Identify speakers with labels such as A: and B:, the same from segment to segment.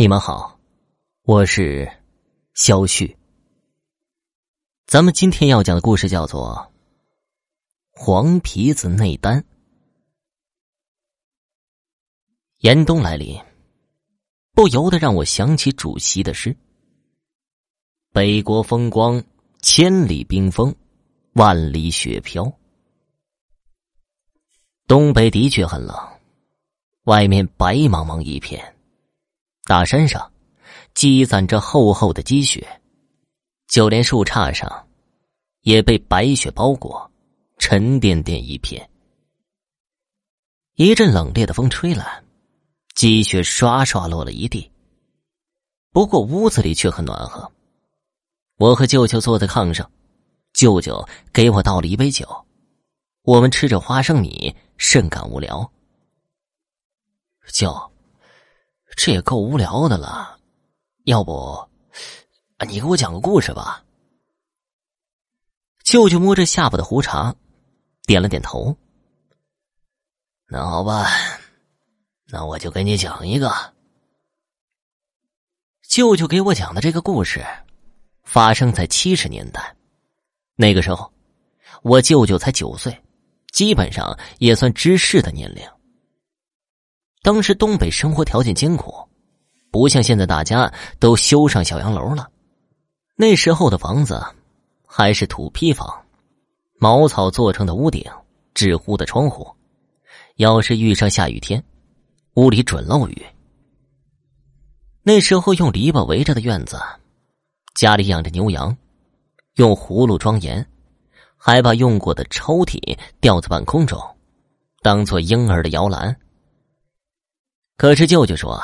A: 你们好，我是肖旭。咱们今天要讲的故事叫做《黄皮子内丹》。严冬来临，不由得让我想起主席的诗：“北国风光，千里冰封，万里雪飘。”东北的确很冷，外面白茫茫一片。大山上积攒着厚厚的积雪，就连树杈上也被白雪包裹，沉甸甸一片。一阵冷冽的风吹来，积雪刷刷落了一地。不过屋子里却很暖和。我和舅舅坐在炕上，舅舅给我倒了一杯酒，我们吃着花生米，甚感无聊。舅。这也够无聊的了，要不，你给我讲个故事吧。舅舅摸着下巴的胡茬，点了点头。那好吧，那我就给你讲一个。舅舅给我讲的这个故事，发生在七十年代，那个时候，我舅舅才九岁，基本上也算知事的年龄。当时东北生活条件艰苦，不像现在大家都修上小洋楼了。那时候的房子还是土坯房，茅草做成的屋顶，纸糊的窗户。要是遇上下雨天，屋里准漏雨。那时候用篱笆围着的院子，家里养着牛羊，用葫芦装盐，还把用过的抽屉吊在半空中，当做婴儿的摇篮。可是舅舅说，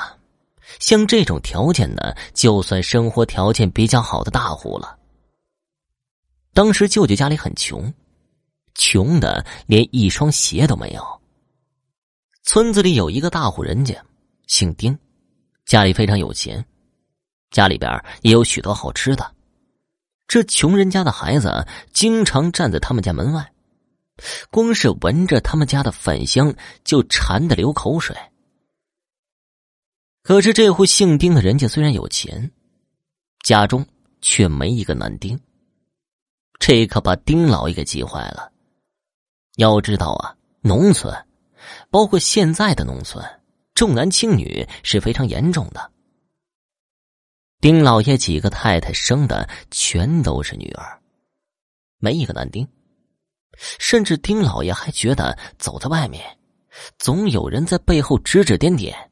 A: 像这种条件的，就算生活条件比较好的大户了。当时舅舅家里很穷，穷的连一双鞋都没有。村子里有一个大户人家，姓丁，家里非常有钱，家里边也有许多好吃的。这穷人家的孩子经常站在他们家门外，光是闻着他们家的饭香就馋得流口水。可是这户姓丁的人家虽然有钱，家中却没一个男丁。这可把丁老爷给急坏了。要知道啊，农村，包括现在的农村，重男轻女是非常严重的。丁老爷几个太太生的全都是女儿，没一个男丁。甚至丁老爷还觉得走在外面，总有人在背后指指点点。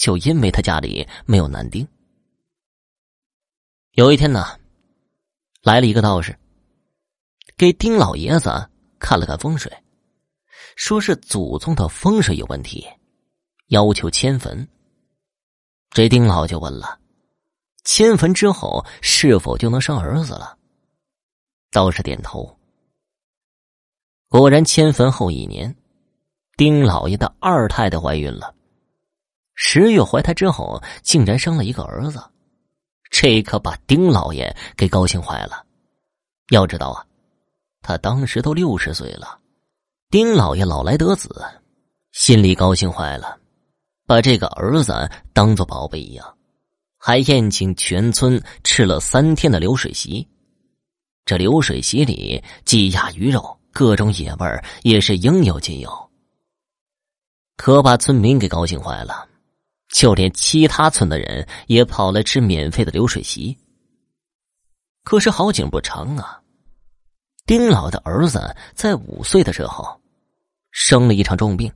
A: 就因为他家里没有男丁。有一天呢，来了一个道士，给丁老爷子看了看风水，说是祖宗的风水有问题，要求迁坟。这丁老就问了：迁坟之后是否就能生儿子了？道士点头。果然，迁坟后一年，丁老爷的二太太怀孕了。十月怀胎之后，竟然生了一个儿子，这可把丁老爷给高兴坏了。要知道啊，他当时都六十岁了，丁老爷老来得子，心里高兴坏了，把这个儿子当做宝贝一样，还宴请全村吃了三天的流水席。这流水席里，鸡鸭鱼肉，各种野味也是应有尽有，可把村民给高兴坏了。就连其他村的人也跑来吃免费的流水席。可是好景不长啊，丁老的儿子在五岁的时候生了一场重病，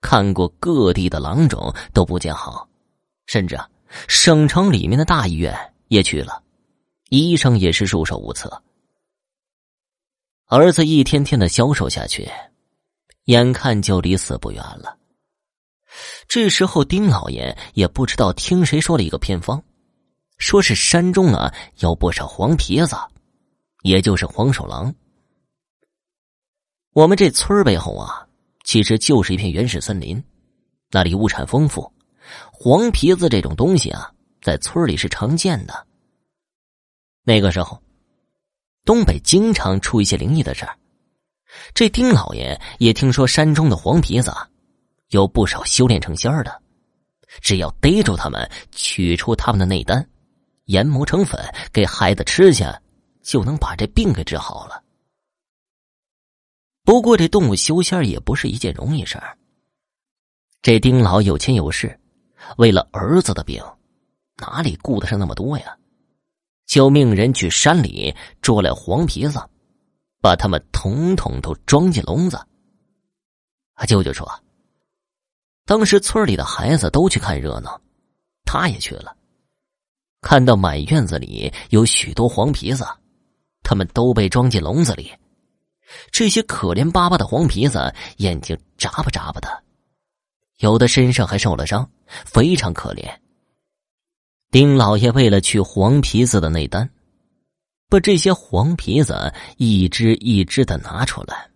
A: 看过各地的郎中都不见好，甚至啊，省城里面的大医院也去了，医生也是束手无策。儿子一天天的消瘦下去，眼看就离死不远了。这时候，丁老爷也不知道听谁说了一个偏方，说是山中啊有不少黄皮子，也就是黄鼠狼。我们这村背后啊，其实就是一片原始森林，那里物产丰富，黄皮子这种东西啊，在村里是常见的。那个时候，东北经常出一些灵异的事儿，这丁老爷也听说山中的黄皮子。有不少修炼成仙儿的，只要逮住他们，取出他们的内丹，研磨成粉给孩子吃下，就能把这病给治好了。不过，这动物修仙也不是一件容易事儿。这丁老有钱有势，为了儿子的病，哪里顾得上那么多呀？就命人去山里捉来黄皮子，把他们统统都装进笼子。舅舅说。当时村里的孩子都去看热闹，他也去了。看到满院子里有许多黄皮子，他们都被装进笼子里。这些可怜巴巴的黄皮子眼睛眨巴眨巴的，有的身上还受了伤，非常可怜。丁老爷为了取黄皮子的内丹，把这些黄皮子一只一只的拿出来，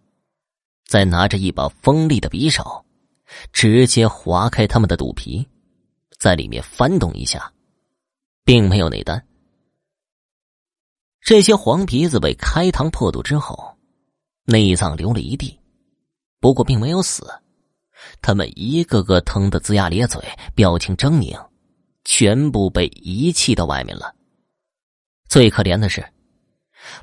A: 再拿着一把锋利的匕首。直接划开他们的肚皮，在里面翻动一下，并没有内丹。这些黄皮子被开膛破肚之后，内脏流了一地，不过并没有死。他们一个个疼得龇牙咧嘴，表情狰狞，全部被遗弃到外面了。最可怜的是，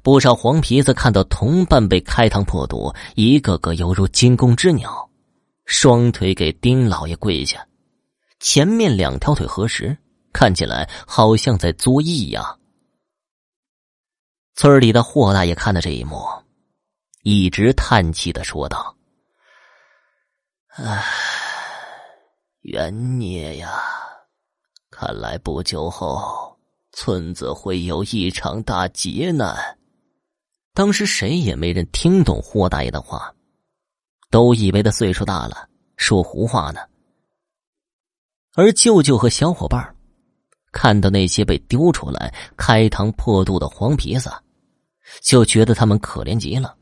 A: 不少黄皮子看到同伴被开膛破肚，一个个犹如惊弓之鸟。双腿给丁老爷跪下，前面两条腿合十，看起来好像在作揖一样。村里的霍大爷看到这一幕，一直叹气的说道：“唉，冤孽呀！看来不久后村子会有一场大劫难。”当时谁也没人听懂霍大爷的话。都以为他岁数大了，说胡话呢。而舅舅和小伙伴看到那些被丢出来、开膛破肚的黄皮子，就觉得他们可怜极了。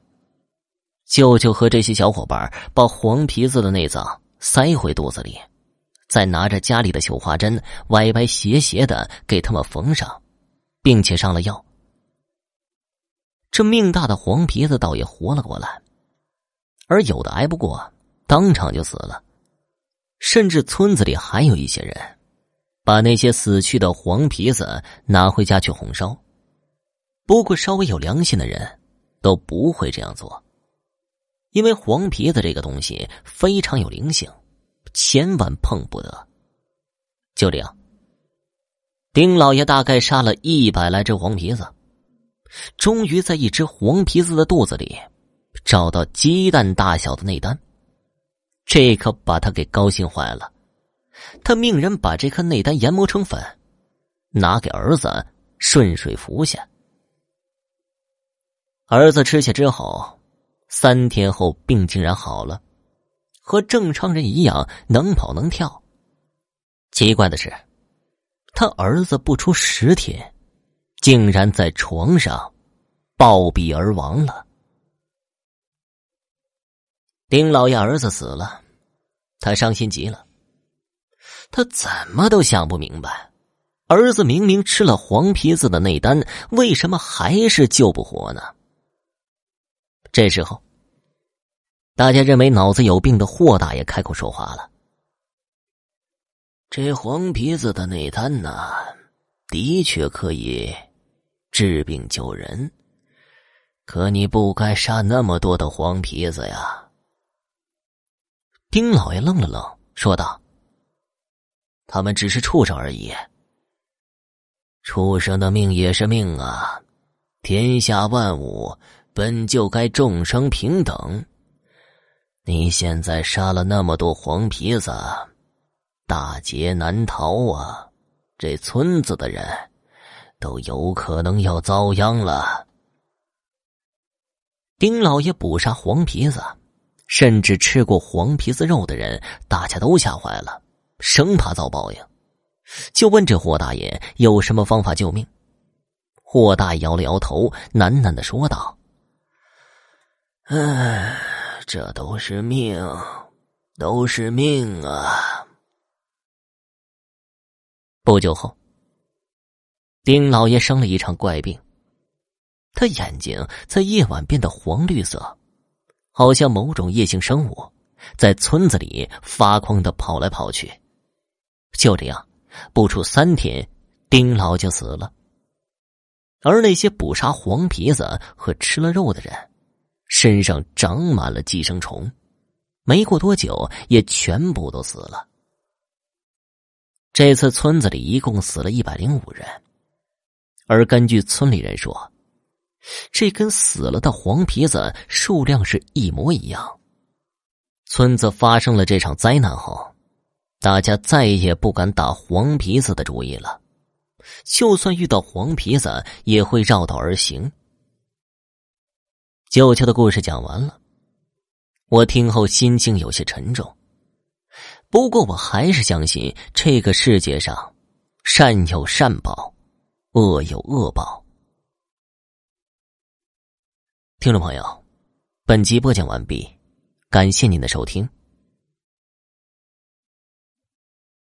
A: 舅舅和这些小伙伴把黄皮子的内脏塞回肚子里，再拿着家里的绣花针歪歪斜斜的给他们缝上，并且上了药。这命大的黄皮子倒也活了过来。而有的挨不过，当场就死了。甚至村子里还有一些人，把那些死去的黄皮子拿回家去红烧。不过稍微有良心的人，都不会这样做，因为黄皮子这个东西非常有灵性，千万碰不得。就这样，丁老爷大概杀了一百来只黄皮子，终于在一只黄皮子的肚子里。找到鸡蛋大小的内丹，这可把他给高兴坏了。他命人把这颗内丹研磨成粉，拿给儿子顺水服下。儿子吃下之后，三天后病竟然好了，和正常人一样能跑能跳。奇怪的是，他儿子不出十天，竟然在床上暴毙而亡了。丁老爷儿子死了，他伤心极了。他怎么都想不明白，儿子明明吃了黄皮子的内丹，为什么还是救不活呢？这时候，大家认为脑子有病的霍大爷开口说话了：“这黄皮子的内丹呢，的确可以治病救人，可你不该杀那么多的黄皮子呀。”丁老爷愣了愣，说道：“他们只是畜生而已。畜生的命也是命啊！天下万物本就该众生平等。你现在杀了那么多黄皮子，大劫难逃啊！这村子的人都有可能要遭殃了。”丁老爷捕杀黄皮子。甚至吃过黄皮子肉的人，大家都吓坏了，生怕遭报应，就问这霍大爷有什么方法救命。霍大摇了摇头，喃喃的说道：“唉，这都是命，都是命啊。”不久后，丁老爷生了一场怪病，他眼睛在夜晚变得黄绿色。好像某种夜行生物，在村子里发狂的跑来跑去。就这样，不出三天，丁老就死了。而那些捕杀黄皮子和吃了肉的人，身上长满了寄生虫，没过多久也全部都死了。这次村子里一共死了一百零五人，而根据村里人说，这跟死了的黄皮子数量是一模一样。村子发生了这场灾难后，大家再也不敢打黄皮子的主意了。就算遇到黄皮子，也会绕道而行。舅舅的故事讲完了，我听后心情有些沉重。不过，我还是相信这个世界上，善有善报，恶有恶报。听众朋友，本集播讲完毕，感谢您的收听。